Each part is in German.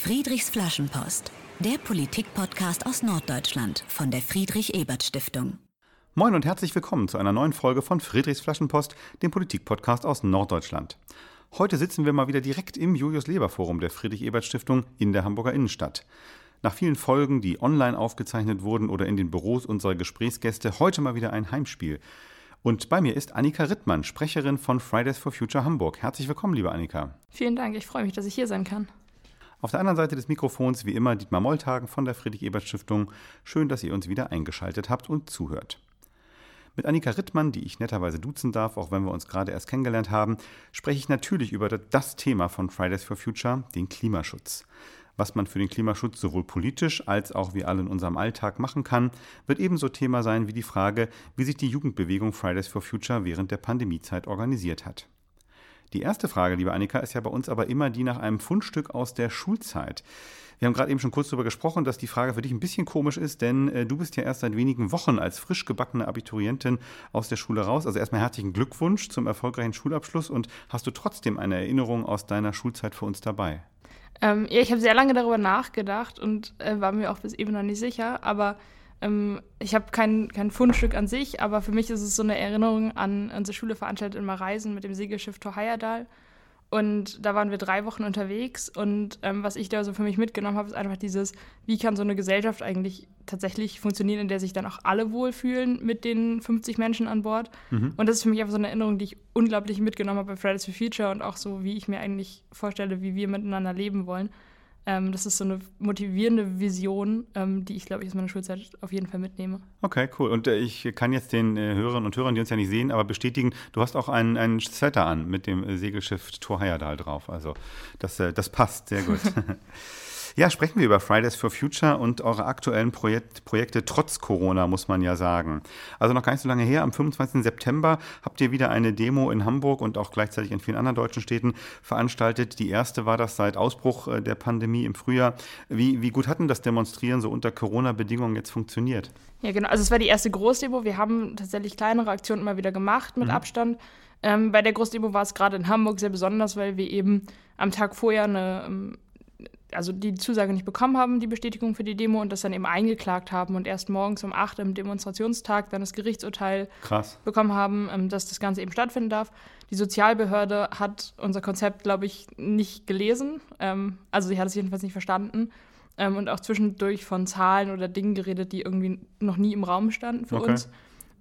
Friedrichs Flaschenpost, der Politikpodcast aus Norddeutschland von der Friedrich-Ebert-Stiftung. Moin und herzlich willkommen zu einer neuen Folge von Friedrichs Flaschenpost, dem Politikpodcast aus Norddeutschland. Heute sitzen wir mal wieder direkt im Julius-Leber-Forum der Friedrich-Ebert-Stiftung in der Hamburger Innenstadt. Nach vielen Folgen, die online aufgezeichnet wurden oder in den Büros unserer Gesprächsgäste, heute mal wieder ein Heimspiel. Und bei mir ist Annika Rittmann, Sprecherin von Fridays for Future Hamburg. Herzlich willkommen, liebe Annika. Vielen Dank, ich freue mich, dass ich hier sein kann. Auf der anderen Seite des Mikrofons wie immer Dietmar Molltagen von der Friedrich-Ebert-Stiftung. Schön, dass ihr uns wieder eingeschaltet habt und zuhört. Mit Annika Rittmann, die ich netterweise duzen darf, auch wenn wir uns gerade erst kennengelernt haben, spreche ich natürlich über das Thema von Fridays for Future, den Klimaschutz. Was man für den Klimaschutz sowohl politisch als auch wie alle in unserem Alltag machen kann, wird ebenso Thema sein wie die Frage, wie sich die Jugendbewegung Fridays for Future während der Pandemiezeit organisiert hat. Die erste Frage, liebe Annika, ist ja bei uns aber immer die nach einem Fundstück aus der Schulzeit. Wir haben gerade eben schon kurz darüber gesprochen, dass die Frage für dich ein bisschen komisch ist, denn äh, du bist ja erst seit wenigen Wochen als frisch gebackene Abiturientin aus der Schule raus. Also erstmal herzlichen Glückwunsch zum erfolgreichen Schulabschluss und hast du trotzdem eine Erinnerung aus deiner Schulzeit für uns dabei? Ähm, ja, ich habe sehr lange darüber nachgedacht und äh, war mir auch bis eben noch nicht sicher, aber ähm, ich habe kein, kein Fundstück an sich, aber für mich ist es so eine Erinnerung an unsere Schule veranstaltet immer Reisen mit dem Segelschiff Tor Heyerdahl. Und da waren wir drei Wochen unterwegs. Und ähm, was ich da so für mich mitgenommen habe, ist einfach dieses, wie kann so eine Gesellschaft eigentlich tatsächlich funktionieren, in der sich dann auch alle wohlfühlen mit den 50 Menschen an Bord. Mhm. Und das ist für mich einfach so eine Erinnerung, die ich unglaublich mitgenommen habe bei Fridays for Future und auch so, wie ich mir eigentlich vorstelle, wie wir miteinander leben wollen. Ähm, das ist so eine motivierende Vision, ähm, die ich, glaube ich, aus meiner Schulzeit auf jeden Fall mitnehme. Okay, cool. Und äh, ich kann jetzt den äh, Hörerinnen und Hörern, die uns ja nicht sehen, aber bestätigen, du hast auch einen, einen Sweater an mit dem äh, Segelschiff Thor Heyerdahl drauf. Also das, äh, das passt sehr gut. Ja, sprechen wir über Fridays for Future und eure aktuellen Projekt, Projekte trotz Corona, muss man ja sagen. Also noch gar nicht so lange her, am 25. September habt ihr wieder eine Demo in Hamburg und auch gleichzeitig in vielen anderen deutschen Städten veranstaltet. Die erste war das seit Ausbruch äh, der Pandemie im Frühjahr. Wie, wie gut hat denn das Demonstrieren so unter Corona-Bedingungen jetzt funktioniert? Ja, genau. Also es war die erste Großdemo. Wir haben tatsächlich kleinere Aktionen immer wieder gemacht mit mhm. Abstand. Ähm, bei der Großdemo war es gerade in Hamburg sehr besonders, weil wir eben am Tag vorher eine ähm, also die Zusage nicht bekommen haben, die Bestätigung für die Demo und das dann eben eingeklagt haben und erst morgens um 8 im Demonstrationstag dann das Gerichtsurteil Krass. bekommen haben, ähm, dass das Ganze eben stattfinden darf. Die Sozialbehörde hat unser Konzept, glaube ich, nicht gelesen. Ähm, also sie hat es jedenfalls nicht verstanden ähm, und auch zwischendurch von Zahlen oder Dingen geredet, die irgendwie noch nie im Raum standen für okay. uns.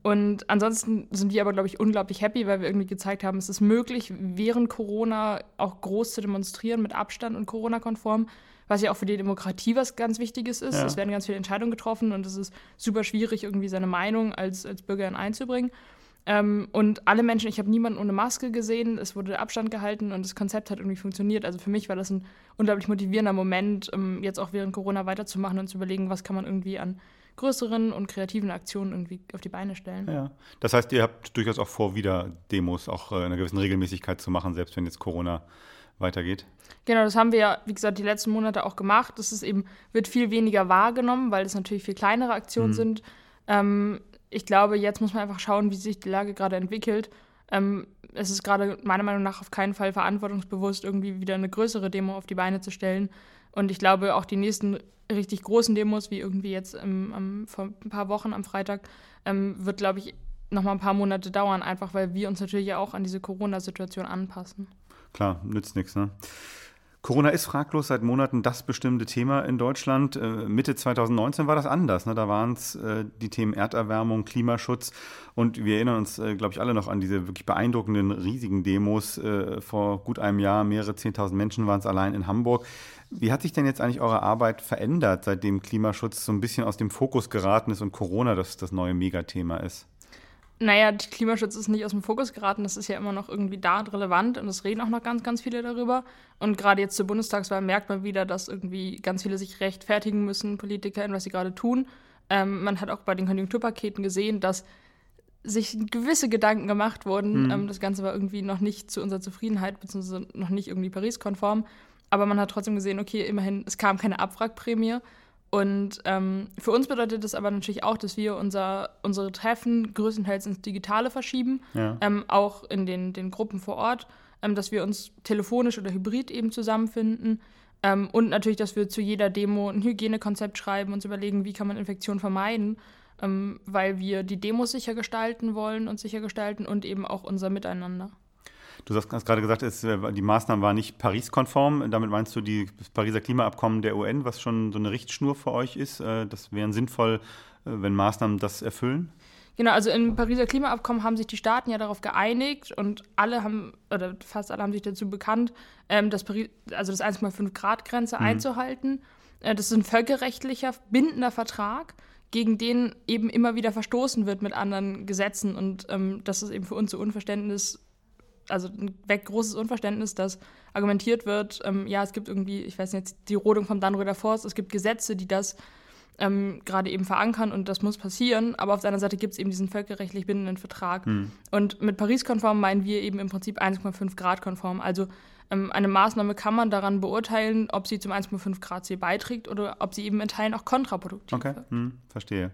Und ansonsten sind wir aber, glaube ich, unglaublich happy, weil wir irgendwie gezeigt haben, es ist möglich, während Corona auch groß zu demonstrieren mit Abstand und Corona-konform, was ja auch für die Demokratie was ganz Wichtiges ist. Ja. Es werden ganz viele Entscheidungen getroffen und es ist super schwierig, irgendwie seine Meinung als, als Bürgerin einzubringen. Ähm, und alle Menschen, ich habe niemanden ohne Maske gesehen, es wurde Abstand gehalten und das Konzept hat irgendwie funktioniert. Also für mich war das ein unglaublich motivierender Moment, um jetzt auch während Corona weiterzumachen und zu überlegen, was kann man irgendwie an größeren und kreativen Aktionen irgendwie auf die Beine stellen. Ja. Das heißt, ihr habt durchaus auch vor, wieder Demos auch äh, in einer gewissen Regelmäßigkeit zu machen, selbst wenn jetzt Corona weitergeht. Genau, das haben wir ja, wie gesagt, die letzten Monate auch gemacht. Das ist eben, wird viel weniger wahrgenommen, weil es natürlich viel kleinere Aktionen mhm. sind. Ähm, ich glaube, jetzt muss man einfach schauen, wie sich die Lage gerade entwickelt. Ähm, es ist gerade meiner Meinung nach auf keinen Fall verantwortungsbewusst, irgendwie wieder eine größere Demo auf die Beine zu stellen. Und ich glaube, auch die nächsten richtig großen Demos, wie irgendwie jetzt im, im, vor ein paar Wochen am Freitag, ähm, wird, glaube ich, noch mal ein paar Monate dauern, einfach weil wir uns natürlich auch an diese Corona-Situation anpassen. Klar, nützt nichts, ne? Corona ist fraglos seit Monaten das bestimmte Thema in Deutschland. Äh, Mitte 2019 war das anders. Ne? Da waren es äh, die Themen Erderwärmung, Klimaschutz. Und wir erinnern uns, äh, glaube ich, alle noch an diese wirklich beeindruckenden, riesigen Demos. Vor gut einem Jahr, mehrere 10.000 Menschen waren es allein in Hamburg. Wie hat sich denn jetzt eigentlich eure Arbeit verändert, seitdem Klimaschutz so ein bisschen aus dem Fokus geraten ist und Corona das, das neue Megathema ist? Naja, Klimaschutz ist nicht aus dem Fokus geraten, das ist ja immer noch irgendwie da und relevant und es reden auch noch ganz, ganz viele darüber. Und gerade jetzt zur Bundestagswahl merkt man wieder, dass irgendwie ganz viele sich rechtfertigen müssen, Politiker, in was sie gerade tun. Ähm, man hat auch bei den Konjunkturpaketen gesehen, dass sich gewisse Gedanken gemacht wurden. Mhm. Ähm, das Ganze war irgendwie noch nicht zu unserer Zufriedenheit, beziehungsweise noch nicht irgendwie Paris-konform. Aber man hat trotzdem gesehen, okay, immerhin, es kam keine Abwrackprämie. Und ähm, für uns bedeutet das aber natürlich auch, dass wir unser, unsere Treffen größtenteils ins Digitale verschieben, ja. ähm, auch in den, den Gruppen vor Ort, ähm, dass wir uns telefonisch oder hybrid eben zusammenfinden. Ähm, und natürlich, dass wir zu jeder Demo ein Hygienekonzept schreiben, uns überlegen, wie kann man Infektionen vermeiden, ähm, weil wir die Demos sicher gestalten wollen und sicher gestalten und eben auch unser Miteinander. Du hast gerade gesagt, es, äh, die Maßnahmen waren nicht Paris-konform. Damit meinst du die, das Pariser Klimaabkommen der UN, was schon so eine Richtschnur für euch ist? Äh, das wäre sinnvoll, äh, wenn Maßnahmen das erfüllen? Genau, also im Pariser Klimaabkommen haben sich die Staaten ja darauf geeinigt und alle haben, oder fast alle haben sich dazu bekannt, ähm, das, Paris, also das 1,5 Grad Grenze mhm. einzuhalten. Äh, das ist ein völkerrechtlicher, bindender Vertrag, gegen den eben immer wieder verstoßen wird mit anderen Gesetzen. Und ähm, das ist eben für uns so Unverständnis, also ein großes Unverständnis, dass argumentiert wird, ähm, ja, es gibt irgendwie, ich weiß nicht, die Rodung vom Dannröder Forst, es gibt Gesetze, die das ähm, gerade eben verankern und das muss passieren. Aber auf der anderen Seite gibt es eben diesen völkerrechtlich bindenden Vertrag. Hm. Und mit Paris-konform meinen wir eben im Prinzip 1,5 Grad konform. Also ähm, eine Maßnahme kann man daran beurteilen, ob sie zum 1,5 Grad Ziel beiträgt oder ob sie eben in Teilen auch kontraproduktiv okay. wird. Hm, verstehe.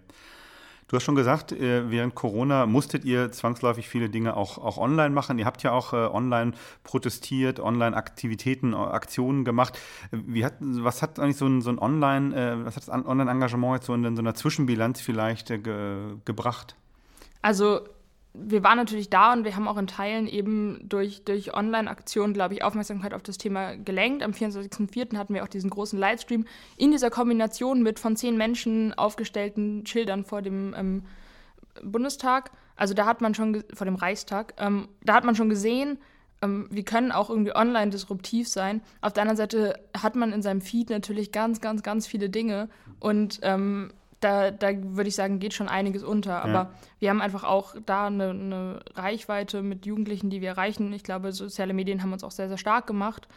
Du hast schon gesagt, äh, während Corona musstet ihr zwangsläufig viele Dinge auch, auch online machen. Ihr habt ja auch äh, online protestiert, online Aktivitäten, äh, Aktionen gemacht. Wie hat, was hat eigentlich so ein, so ein Online, was hat das Online-Engagement jetzt so in, so einer Zwischenbilanz vielleicht ge, gebracht? Also wir waren natürlich da und wir haben auch in Teilen eben durch, durch Online-Aktionen, glaube ich, Aufmerksamkeit auf das Thema gelenkt. Am 24.04. hatten wir auch diesen großen Livestream in dieser Kombination mit von zehn Menschen aufgestellten Schildern vor dem ähm, Bundestag. Also da hat man schon, vor dem Reichstag, ähm, da hat man schon gesehen, ähm, wir können auch irgendwie online disruptiv sein. Auf der anderen Seite hat man in seinem Feed natürlich ganz, ganz, ganz viele Dinge und ähm, da, da würde ich sagen, geht schon einiges unter. Aber ja. wir haben einfach auch da eine, eine, Reichweite mit Jugendlichen, die wir erreichen. Ich glaube, soziale Medien haben uns auch sehr, sehr stark gemacht,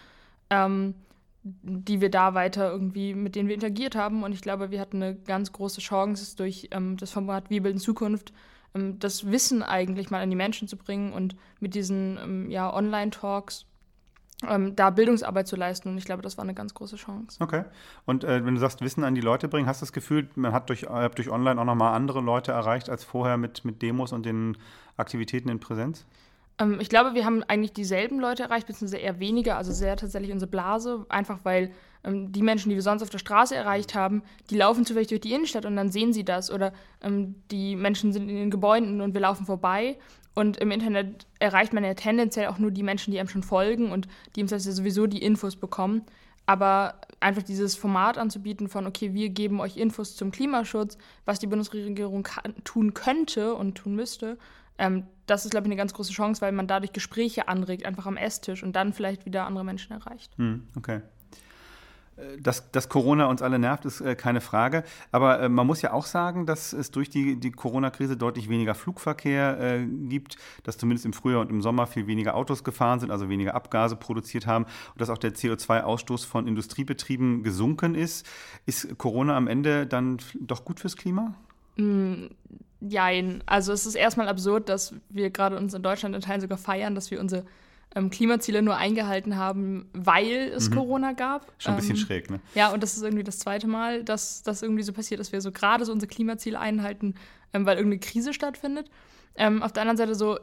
ähm, die wir da weiter irgendwie, mit denen wir interagiert haben. Und ich glaube, wir hatten eine ganz große Chance durch ähm, das Format Wir bilden Zukunft, ähm, das Wissen eigentlich mal an die Menschen zu bringen und mit diesen ähm, ja, Online-Talks ähm, da Bildungsarbeit zu leisten. Und ich glaube, das war eine ganz große Chance. Okay. Und äh, wenn du sagst, Wissen an die Leute bringen, hast du das Gefühl, man hat durch, äh, durch Online auch nochmal andere Leute erreicht als vorher mit, mit Demos und den Aktivitäten in Präsenz? Ähm, ich glaube, wir haben eigentlich dieselben Leute erreicht, beziehungsweise eher weniger, also sehr tatsächlich unsere Blase, einfach weil ähm, die Menschen, die wir sonst auf der Straße erreicht haben, die laufen zufällig durch die Innenstadt und dann sehen sie das. Oder ähm, die Menschen sind in den Gebäuden und wir laufen vorbei und im Internet erreicht man ja tendenziell auch nur die Menschen, die einem schon folgen und die im Zweifel sowieso die Infos bekommen. Aber einfach dieses Format anzubieten von, okay, wir geben euch Infos zum Klimaschutz, was die Bundesregierung tun könnte und tun müsste, ähm, das ist, glaube ich, eine ganz große Chance, weil man dadurch Gespräche anregt, einfach am Esstisch und dann vielleicht wieder andere Menschen erreicht. Hm, okay. Dass, dass Corona uns alle nervt, ist äh, keine Frage. Aber äh, man muss ja auch sagen, dass es durch die, die Corona-Krise deutlich weniger Flugverkehr äh, gibt, dass zumindest im Frühjahr und im Sommer viel weniger Autos gefahren sind, also weniger Abgase produziert haben und dass auch der CO2-Ausstoß von Industriebetrieben gesunken ist. Ist Corona am Ende dann doch gut fürs Klima? Mm, jein. Also es ist erstmal absurd, dass wir gerade uns in Deutschland in Teilen sogar feiern, dass wir unsere ähm, Klimaziele nur eingehalten haben, weil es mhm. Corona gab. Schon ein bisschen ähm, schräg, ne? Ja, und das ist irgendwie das zweite Mal, dass das irgendwie so passiert, dass wir so gerade so unsere Klimaziele einhalten, ähm, weil irgendeine Krise stattfindet. Ähm, auf der anderen Seite so,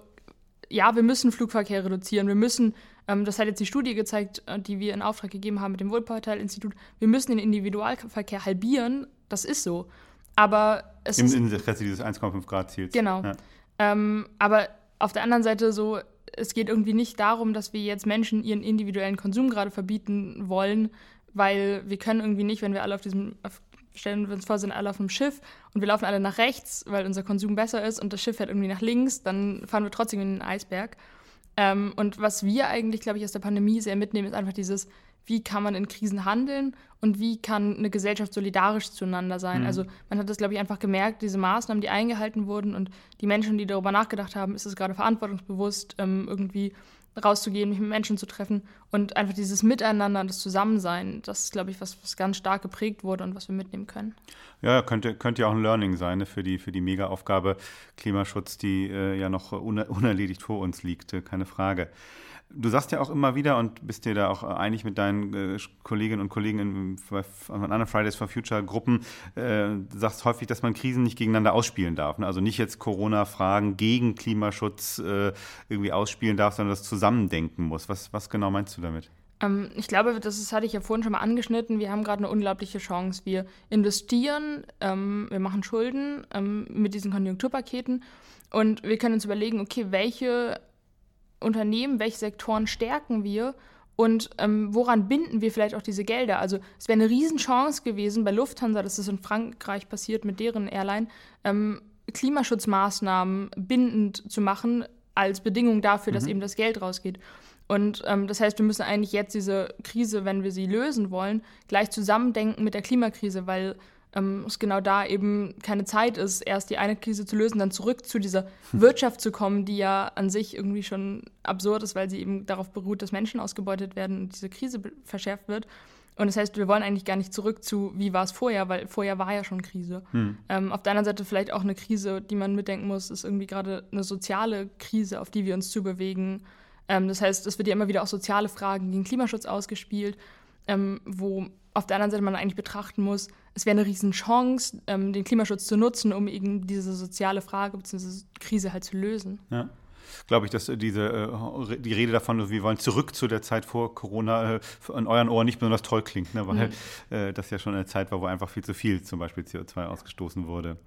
ja, wir müssen Flugverkehr reduzieren, wir müssen, ähm, das hat jetzt die Studie gezeigt, äh, die wir in Auftrag gegeben haben mit dem Wohlfahrteilinstitut, wir müssen den Individualverkehr halbieren, das ist so. Aber es Im Interesse dieses 1,5 Grad Ziels. Genau. Ja. Ähm, aber auf der anderen Seite so, es geht irgendwie nicht darum, dass wir jetzt Menschen ihren individuellen Konsum gerade verbieten wollen, weil wir können irgendwie nicht, wenn wir alle auf diesem, auf, stellen wir uns vor, sind alle auf einem Schiff und wir laufen alle nach rechts, weil unser Konsum besser ist und das Schiff fährt irgendwie nach links, dann fahren wir trotzdem in den Eisberg. Ähm, und was wir eigentlich, glaube ich, aus der Pandemie sehr mitnehmen, ist einfach dieses, wie kann man in Krisen handeln und wie kann eine Gesellschaft solidarisch zueinander sein. Mhm. Also man hat das, glaube ich, einfach gemerkt, diese Maßnahmen, die eingehalten wurden und die Menschen, die darüber nachgedacht haben, ist es gerade verantwortungsbewusst, ähm, irgendwie rauszugehen, mich mit Menschen zu treffen und einfach dieses Miteinander, das Zusammensein, das ist, glaube ich, was, was ganz stark geprägt wurde und was wir mitnehmen können. Ja, könnte, könnte ja auch ein Learning sein ne, für die, für die Mega-Aufgabe Klimaschutz, die äh, ja noch unerledigt vor uns liegt, äh, keine Frage. Du sagst ja auch immer wieder und bist dir da auch einig mit deinen äh, Kolleginnen und Kollegen in, in anderen Fridays for Future Gruppen, äh, sagst häufig, dass man Krisen nicht gegeneinander ausspielen darf. Ne? Also nicht jetzt Corona-Fragen gegen Klimaschutz äh, irgendwie ausspielen darf, sondern das zusammendenken muss. Was, was genau meinst du damit? Ähm, ich glaube, das, ist, hatte ich ja vorhin schon mal angeschnitten. Wir haben gerade eine unglaubliche Chance. Wir investieren, ähm, wir machen Schulden ähm, mit diesen Konjunkturpaketen und wir können uns überlegen, okay, welche Unternehmen, welche Sektoren stärken wir und ähm, woran binden wir vielleicht auch diese Gelder? Also es wäre eine Riesenchance gewesen bei Lufthansa, das ist in Frankreich passiert mit deren Airline, ähm, Klimaschutzmaßnahmen bindend zu machen als Bedingung dafür, mhm. dass eben das Geld rausgeht. Und ähm, das heißt, wir müssen eigentlich jetzt diese Krise, wenn wir sie lösen wollen, gleich zusammendenken mit der Klimakrise, weil ähm, es genau da eben keine Zeit ist, erst die eine Krise zu lösen, dann zurück zu dieser hm. Wirtschaft zu kommen, die ja an sich irgendwie schon absurd ist, weil sie eben darauf beruht, dass Menschen ausgebeutet werden und diese Krise verschärft wird. Und das heißt, wir wollen eigentlich gar nicht zurück zu, wie war es vorher, weil vorher war ja schon Krise. Hm. Ähm, auf der anderen Seite vielleicht auch eine Krise, die man mitdenken muss, ist irgendwie gerade eine soziale Krise, auf die wir uns zubewegen. Ähm, das heißt, es wird ja immer wieder auch soziale Fragen gegen Klimaschutz ausgespielt, ähm, wo auf der anderen Seite man eigentlich betrachten muss, es wäre eine Riesenchance, ähm, den Klimaschutz zu nutzen, um eben diese soziale Frage bzw. Krise halt zu lösen. Ja. Glaube ich, dass diese, äh, die Rede davon, wir wollen zurück zu der Zeit vor Corona, äh, in euren Ohren nicht besonders toll klingt, ne? weil mhm. äh, das ja schon eine Zeit war, wo einfach viel zu viel zum Beispiel CO2 ausgestoßen wurde.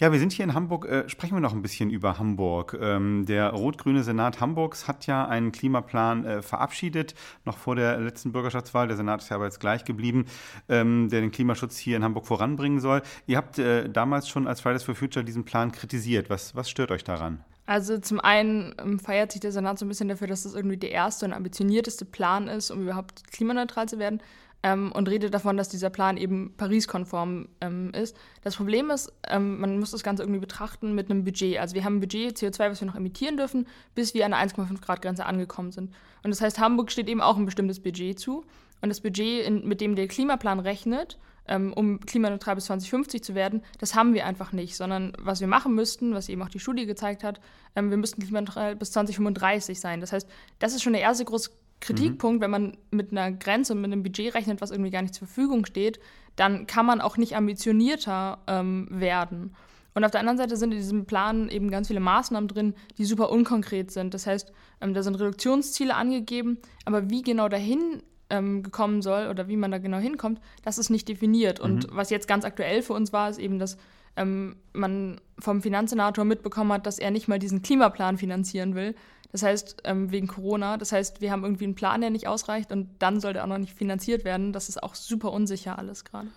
Ja, wir sind hier in Hamburg. Äh, sprechen wir noch ein bisschen über Hamburg. Ähm, der rot-grüne Senat Hamburgs hat ja einen Klimaplan äh, verabschiedet, noch vor der letzten Bürgerschaftswahl. Der Senat ist ja aber jetzt gleich geblieben, ähm, der den Klimaschutz hier in Hamburg voranbringen soll. Ihr habt äh, damals schon als Fridays for Future diesen Plan kritisiert. Was, was stört euch daran? Also zum einen ähm, feiert sich der Senat so ein bisschen dafür, dass das irgendwie der erste und ambitionierteste Plan ist, um überhaupt klimaneutral zu werden ähm, und redet davon, dass dieser Plan eben Paris-konform ähm, ist. Das Problem ist, ähm, man muss das Ganze irgendwie betrachten mit einem Budget. Also wir haben ein Budget CO2, was wir noch emittieren dürfen, bis wir an der 1,5 Grad Grenze angekommen sind. Und das heißt, Hamburg steht eben auch ein bestimmtes Budget zu. Und das Budget, in, mit dem der Klimaplan rechnet, ähm, um klimaneutral bis 2050 zu werden, das haben wir einfach nicht, sondern was wir machen müssten, was eben auch die Studie gezeigt hat, ähm, wir müssten klimaneutral bis 2035 sein. Das heißt, das ist schon der erste große Kritikpunkt, mhm. wenn man mit einer Grenze und mit einem Budget rechnet, was irgendwie gar nicht zur Verfügung steht, dann kann man auch nicht ambitionierter ähm, werden. Und auf der anderen Seite sind in diesem Plan eben ganz viele Maßnahmen drin, die super unkonkret sind. Das heißt, ähm, da sind Reduktionsziele angegeben, aber wie genau dahin ähm, gekommen soll oder wie man da genau hinkommt, das ist nicht definiert. Mhm. Und was jetzt ganz aktuell für uns war, ist eben, dass ähm, man vom Finanzsenator mitbekommen hat, dass er nicht mal diesen Klimaplan finanzieren will, das heißt, ähm, wegen Corona. Das heißt, wir haben irgendwie einen Plan, der nicht ausreicht und dann soll der auch noch nicht finanziert werden. Das ist auch super unsicher alles gerade.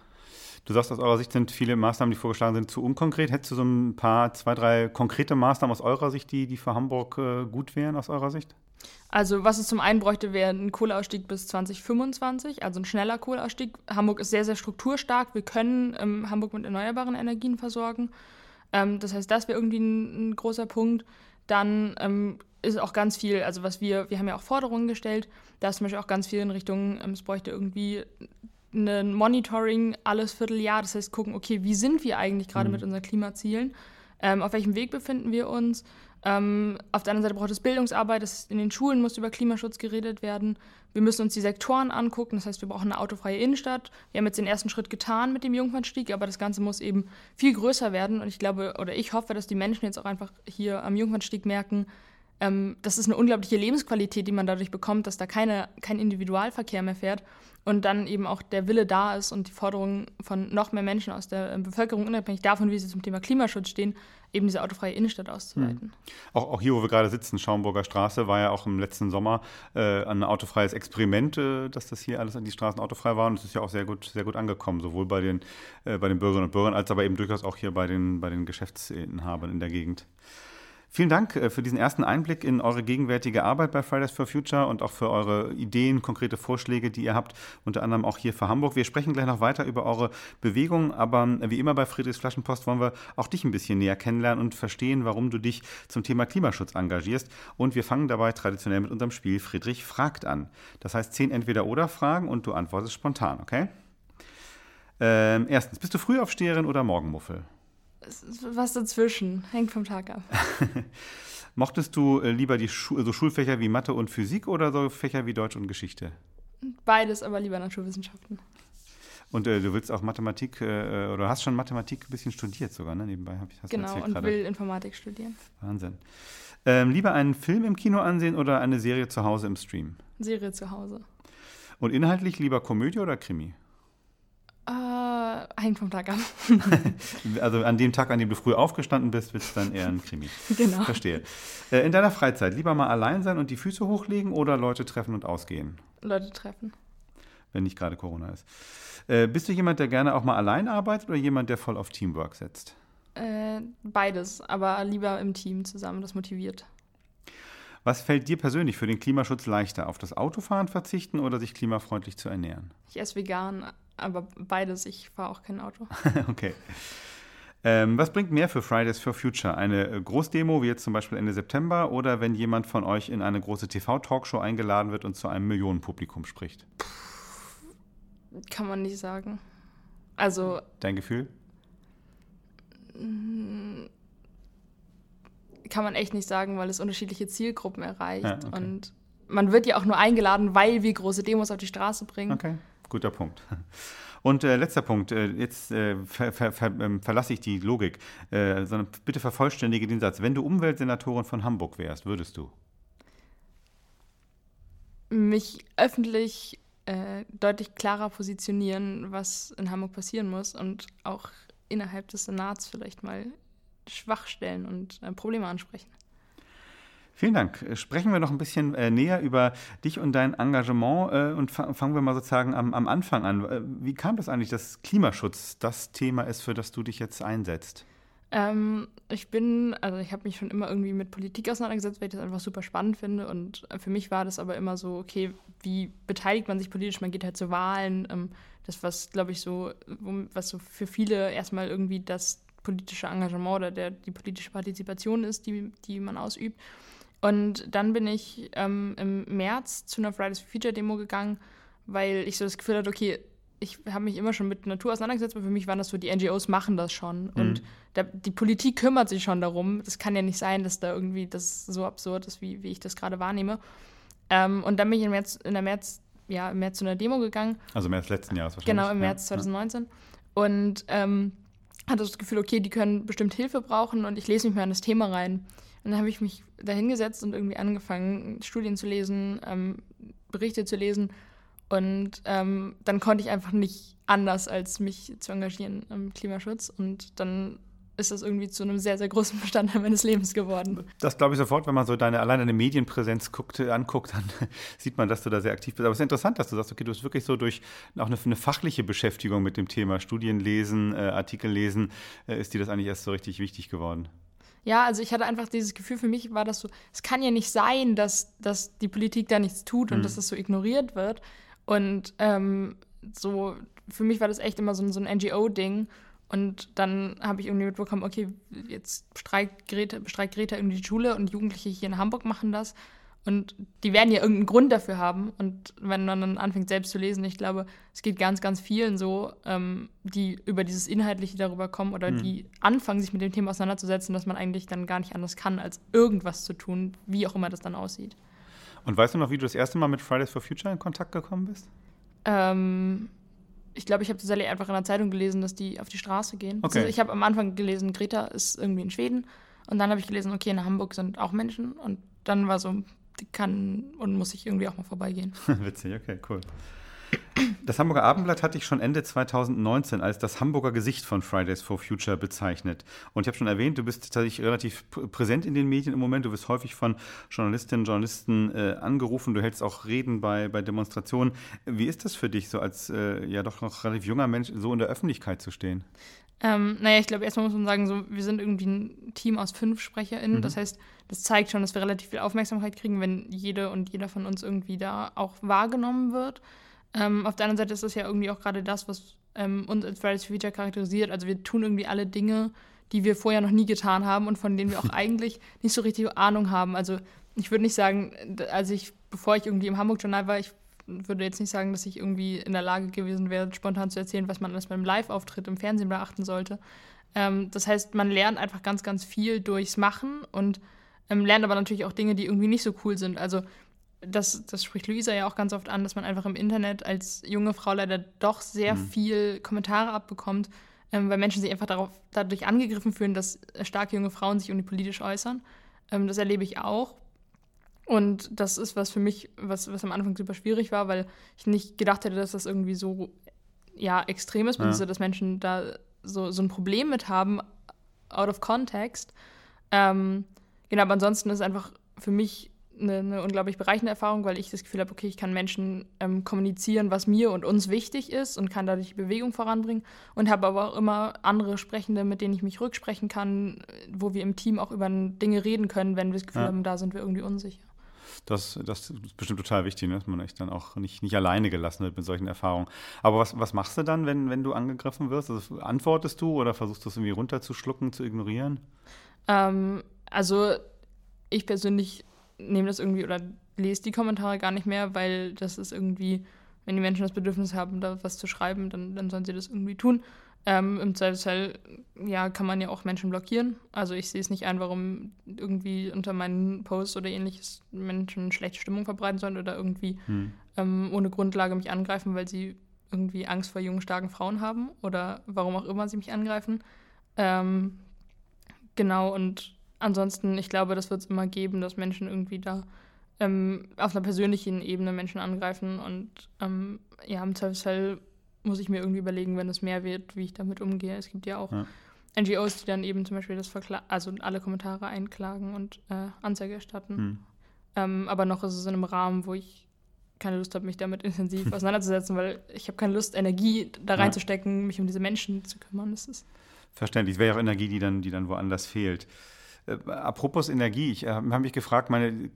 Du sagst, aus eurer Sicht sind viele Maßnahmen, die vorgeschlagen sind, zu unkonkret. Hättest du so ein paar, zwei, drei konkrete Maßnahmen aus eurer Sicht, die, die für Hamburg äh, gut wären, aus eurer Sicht? Also, was es zum einen bräuchte, wäre ein Kohleausstieg bis 2025, also ein schneller Kohleausstieg. Hamburg ist sehr, sehr strukturstark. Wir können ähm, Hamburg mit erneuerbaren Energien versorgen. Ähm, das heißt, das wäre irgendwie ein, ein, großer Punkt. Dann ähm, ist auch ganz viel, also was wir, wir haben ja auch Forderungen gestellt, da ist zum Beispiel auch ganz viel in Richtung, ähm, es bräuchte irgendwie ein Monitoring alles Vierteljahr, das heißt gucken, okay, wie sind wir eigentlich gerade mhm. mit unseren Klimazielen, ähm, auf welchem Weg befinden wir uns. Ähm, auf der anderen Seite braucht es Bildungsarbeit, das in den Schulen muss über Klimaschutz geredet werden. Wir müssen uns die Sektoren angucken, das heißt, wir brauchen eine autofreie Innenstadt. Wir haben jetzt den ersten Schritt getan mit dem Jungfernstieg, aber das Ganze muss eben viel größer werden und ich glaube oder ich hoffe, dass die Menschen jetzt auch einfach hier am Jungfernstieg merken, ähm, das ist eine unglaubliche Lebensqualität, die man dadurch bekommt, dass da keine, kein Individualverkehr mehr fährt und dann eben auch der Wille da ist und die Forderungen von noch mehr Menschen aus der ähm, Bevölkerung, unabhängig davon, wie sie zum Thema Klimaschutz stehen, eben diese autofreie Innenstadt auszuweiten. Mhm. Auch, auch, hier, wo wir gerade sitzen, Schaumburger Straße, war ja auch im letzten Sommer äh, ein autofreies Experiment, äh, dass das hier alles an die Straßen autofrei war. Und es ist ja auch sehr gut, sehr gut angekommen, sowohl bei den, äh, bei den Bürgerinnen und Bürgern als aber eben durchaus auch hier bei den, bei den Geschäftsinhabern in der Gegend. Vielen Dank äh, für diesen ersten Einblick in eure gegenwärtige Arbeit bei Fridays for Future und auch für eure Ideen, konkrete Vorschläge, die ihr habt, unter anderem auch hier für Hamburg. Wir sprechen gleich noch weiter über eure Bewegung, aber äh, wie immer bei Friedrichs Flaschenpost wollen wir auch dich ein bisschen näher kennenlernen und verstehen, warum du dich zum Thema Klimaschutz engagierst. Und wir fangen dabei traditionell mit unserem Spiel Friedrich fragt an. Das heißt zehn Entweder-Oder-Fragen und du antwortest spontan, okay? Ähm, erstens, bist du Frühaufsteherin oder Morgenmuffel? Was dazwischen. Hängt vom Tag ab. Mochtest du äh, lieber die Schu so Schulfächer wie Mathe und Physik oder so Fächer wie Deutsch und Geschichte? Beides, aber lieber Naturwissenschaften. Und äh, du willst auch Mathematik äh, oder hast schon Mathematik ein bisschen studiert sogar, ne? Nebenbei habe ich das Genau, und grade. will Informatik studieren. Wahnsinn. Ähm, lieber einen Film im Kino ansehen oder eine Serie zu Hause im Stream? Serie zu Hause. Und inhaltlich lieber Komödie oder Krimi? Äh, hängt vom Tag ab. Also an dem Tag, an dem du früh aufgestanden bist, wird es dann eher ein Krimi. genau. Verstehe. Äh, in deiner Freizeit lieber mal allein sein und die Füße hochlegen oder Leute treffen und ausgehen, Leute treffen. wenn nicht gerade Corona ist? Äh, bist du jemand, der gerne auch mal allein arbeitet oder jemand, der voll auf Teamwork setzt? Äh, beides, aber lieber im Team zusammen, das motiviert. Was fällt dir persönlich für den Klimaschutz leichter, auf das Autofahren verzichten oder sich klimafreundlich zu ernähren? Ich esse vegan, aber beides. Ich fahre auch kein Auto. okay. Ähm, was bringt mehr für Fridays for Future? Eine äh, Großdemo wie jetzt zum Beispiel Ende September oder wenn jemand von euch in eine große TV-Talkshow eingeladen wird und zu einem Millionenpublikum spricht? Kann man nicht sagen. Also, Dein Gefühl? kann man echt nicht sagen, weil es unterschiedliche Zielgruppen erreicht. Ja, okay. Und man wird ja auch nur eingeladen, weil wir große Demos auf die Straße bringen. Okay, guter Punkt. Und äh, letzter Punkt, äh, jetzt äh, ver, ver, ver, ähm, verlasse ich die Logik, äh, sondern bitte vervollständige den Satz. Wenn du Umweltsenatorin von Hamburg wärst, würdest du? Mich öffentlich äh, deutlich klarer positionieren, was in Hamburg passieren muss und auch innerhalb des Senats vielleicht mal Schwachstellen und äh, Probleme ansprechen. Vielen Dank. Sprechen wir noch ein bisschen äh, näher über dich und dein Engagement äh, und fa fangen wir mal sozusagen am, am Anfang an. Äh, Wie kam das eigentlich, dass Klimaschutz das Thema ist, für das du dich jetzt einsetzt? Ähm, ich bin, also ich habe mich schon immer irgendwie mit Politik auseinandergesetzt, weil ich das einfach super spannend finde. Und für mich war das aber immer so, okay, wie beteiligt man sich politisch? Man geht halt zu Wahlen. Ähm, das, was, glaube ich, so, was so für viele erstmal irgendwie das politische Engagement oder der, die politische Partizipation ist, die, die man ausübt. Und dann bin ich ähm, im März zu einer Fridays for Future Demo gegangen, weil ich so das Gefühl hatte, okay, ich habe mich immer schon mit Natur auseinandergesetzt, aber für mich waren das so, die NGOs machen das schon. Und da, die Politik kümmert sich schon darum. Das kann ja nicht sein, dass da irgendwie das so absurd ist, wie, wie ich das gerade wahrnehme. Ähm, und dann bin ich im März, in der März, ja, im März zu einer Demo gegangen. Also März letzten Jahres wahrscheinlich. Genau, im Ja, März 2019. Und ähm, hatte das Gefühl, okay, die können bestimmt Hilfe brauchen und ich lese mich mal in das Thema rein. Und dann habe ich mich da hingesetzt und irgendwie angefangen, Studien zu lesen, ähm, Berichte zu lesen. Und ähm, dann konnte ich einfach nicht anders, als mich zu engagieren im Klimaschutz. Und dann ist das irgendwie zu einem sehr, sehr großen Bestandteil meines Lebens geworden. Das glaube ich sofort, wenn man so deine, allein deine Medienpräsenz guckt, äh, anguckt, dann sieht man, dass du da sehr aktiv bist. Aber es ist interessant, dass du sagst, okay, du hast wirklich so durch auch eine, eine fachliche Beschäftigung mit dem Thema, Studien lesen, äh, Artikel lesen, äh, ist dir das eigentlich erst so richtig wichtig geworden. Ja, also ich hatte einfach dieses Gefühl, für mich war das so, es kann ja nicht sein, dass, dass die Politik da nichts tut und dass das so ignoriert wird. Und ähm, so, für mich war das echt immer so, ein- so ein NGO-Ding. Und dann habe ich irgendwie mitbekommen, okay, jetzt streikt Greta, bestreikt Greta irgendwie die Schule und Jugendliche hier in Hamburg machen das. Und die werden ja irgendeinen Grund dafür haben. Und wenn man dann anfängt, selbst zu lesen, ich glaube, es geht ganz, ganz vielen so, ähm, die über dieses Inhaltliche darüber kommen oder die anfangen, sich mit dem Thema auseinanderzusetzen, dass man eigentlich dann gar nicht anders kann, als irgendwas zu tun, wie auch immer das dann aussieht. Und weißt du noch, wie du das erste Mal mit Fridays for Future in Kontakt gekommen bist? Ähm, ich glaube, ich habe tatsächlich einfach in der Zeitung gelesen, dass die auf die Straße gehen. Okay. Also ich habe am Anfang gelesen, Greta ist irgendwie in Schweden. Und dann habe ich gelesen, okay, in Hamburg sind auch Menschen. Und dann war so, kann und muss ich irgendwie auch mal vorbeigehen. Witzig, okay, cool. Das Hamburger Abendblatt hatte ich schon Ende 2019 als das Hamburger Gesicht von Fridays for Future bezeichnet. Und ich habe schon erwähnt, du bist tatsächlich relativ pr- präsent in den Medien im Moment. Du wirst häufig von Journalistinnen und Journalisten äh, angerufen. Du hältst auch Reden bei, bei Demonstrationen. Wie ist das für dich, so als äh, ja doch noch relativ junger Mensch, so in der Öffentlichkeit zu stehen? Ähm, naja, ich glaube, erstmal muss man sagen, so, wir sind irgendwie ein Team aus fünf SprecherInnen. Das heißt, das zeigt schon, dass wir relativ viel Aufmerksamkeit kriegen, wenn jede und jeder von uns irgendwie da auch wahrgenommen wird. Ähm, auf der anderen Seite ist das ja irgendwie auch gerade das, was ähm, uns als Fridays for Future charakterisiert. Also wir tun irgendwie alle Dinge, die wir vorher noch nie getan haben und von denen wir auch eigentlich nicht so richtig Ahnung haben. Also ich würde nicht sagen, als ich, bevor ich irgendwie im Hamburg-Journal war, ich würde jetzt nicht sagen, dass ich irgendwie in der Lage gewesen wäre, spontan zu erzählen, was man alles beim Live-Auftritt im Fernsehen beachten sollte. Ähm, das heißt, man lernt einfach ganz, ganz viel durchs Machen und ähm, lernt aber natürlich auch Dinge, die irgendwie nicht so cool sind. Also das, das spricht Luisa ja auch ganz oft an, dass man einfach im Internet als junge Frau leider doch sehr mhm. viel Kommentare abbekommt, ähm, weil Menschen sich einfach darauf, dadurch angegriffen fühlen, dass starke junge Frauen sich politisch äußern. Ähm, das erlebe ich auch. Und das ist was für mich, was, was am Anfang super schwierig war, weil ich nicht gedacht hätte, dass das irgendwie so ja, extrem ist, ja. dass Menschen da so, so ein Problem mit haben, out of context. Ähm, genau, aber ansonsten ist es einfach für mich eine, eine, unglaublich bereichende Erfahrung, weil ich das Gefühl habe, okay, ich kann Menschen ähm, kommunizieren, was mir und uns wichtig ist und kann dadurch die Bewegung voranbringen und habe aber auch immer andere Sprechende, mit denen ich mich rücksprechen kann, wo wir im Team auch über Dinge reden können, wenn wir das Gefühl ja. haben, da sind wir irgendwie unsicher. Das, das ist bestimmt total wichtig, ne? dass man echt dann auch nicht, nicht alleine gelassen wird mit solchen Erfahrungen. Aber was, was machst du dann, wenn, wenn du angegriffen wirst? Also antwortest du oder versuchst du es irgendwie runterzuschlucken, zu ignorieren? Ähm, also ich persönlich nehme das irgendwie oder lese die Kommentare gar nicht mehr, weil das ist irgendwie, wenn die Menschen das Bedürfnis haben, da was zu schreiben, dann, dann sollen sie das irgendwie tun. Ähm, Im Zweifelsfall, ja, kann man ja auch Menschen blockieren. Also ich sehe es nicht ein, warum irgendwie unter meinen Posts oder ähnliches Menschen schlechte Stimmung verbreiten sollen oder irgendwie hm. ähm, ohne Grundlage mich angreifen, weil sie irgendwie Angst vor jungen, starken Frauen haben oder warum auch immer sie mich angreifen. Ähm, genau, und ansonsten, ich glaube, das wird es immer geben, dass Menschen irgendwie da ähm, auf einer persönlichen Ebene Menschen angreifen und ähm, ja, im Zweifelsfall muss ich mir irgendwie überlegen, wenn es mehr wird, wie ich damit umgehe. Es gibt ja auch ja. NGOs, die dann eben zum Beispiel das Verkla also alle Kommentare einklagen und äh, Anzeige erstatten. Hm. Ähm, aber noch ist es in einem Rahmen, wo ich keine Lust habe, mich damit intensiv auseinanderzusetzen, weil ich habe keine Lust, Energie da reinzustecken, ja. mich um diese Menschen zu kümmern. Das ist Verständlich. Es wäre ja auch Energie, die dann, die dann woanders fehlt. Äh, apropos Energie, ich äh, habe mich gefragt, meine,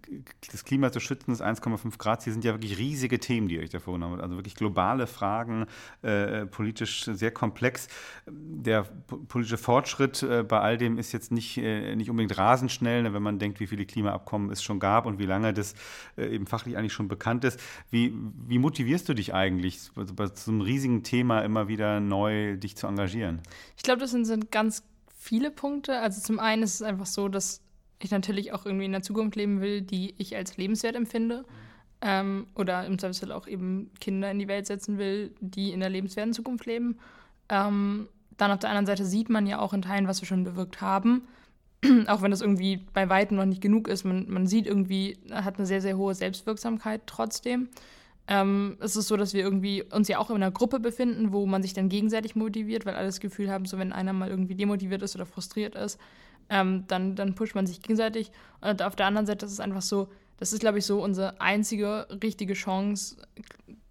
das Klima zu schützen, das 1,5 Grad Ziel sind ja wirklich riesige Themen, die ihr euch da vorgenommen habt. Also wirklich globale Fragen, äh, politisch sehr komplex. Der politische Fortschritt äh, bei all dem ist jetzt nicht, äh, nicht unbedingt rasend schnell, ne, wenn man denkt, wie viele Klimaabkommen es schon gab und wie lange das äh, eben fachlich eigentlich schon bekannt ist. Wie, wie motivierst du dich eigentlich, bei so einem riesigen Thema immer wieder neu dich zu engagieren? Ich glaube, das sind ganz viele Punkte. Also zum einen ist es einfach so, dass ich natürlich auch irgendwie in der Zukunft leben will, die ich als lebenswert empfinde. Ähm, oder im Zweifelsfall auch eben Kinder in die Welt setzen will, die in der lebenswerten Zukunft leben. Ähm, dann auf der anderen Seite sieht man ja auch in Teilen, was wir schon bewirkt haben. auch wenn das irgendwie bei weitem noch nicht genug ist. Man, man sieht irgendwie, hat eine sehr, sehr hohe Selbstwirksamkeit trotzdem. Ähm, es ist so, dass wir irgendwie uns ja auch in einer Gruppe befinden, wo man sich dann gegenseitig motiviert, weil alle das Gefühl haben, so wenn einer mal irgendwie demotiviert ist oder frustriert ist, ähm, dann, dann pusht man sich gegenseitig. Und auf der anderen Seite ist es einfach so, das ist, glaube ich, so unsere einzige richtige Chance,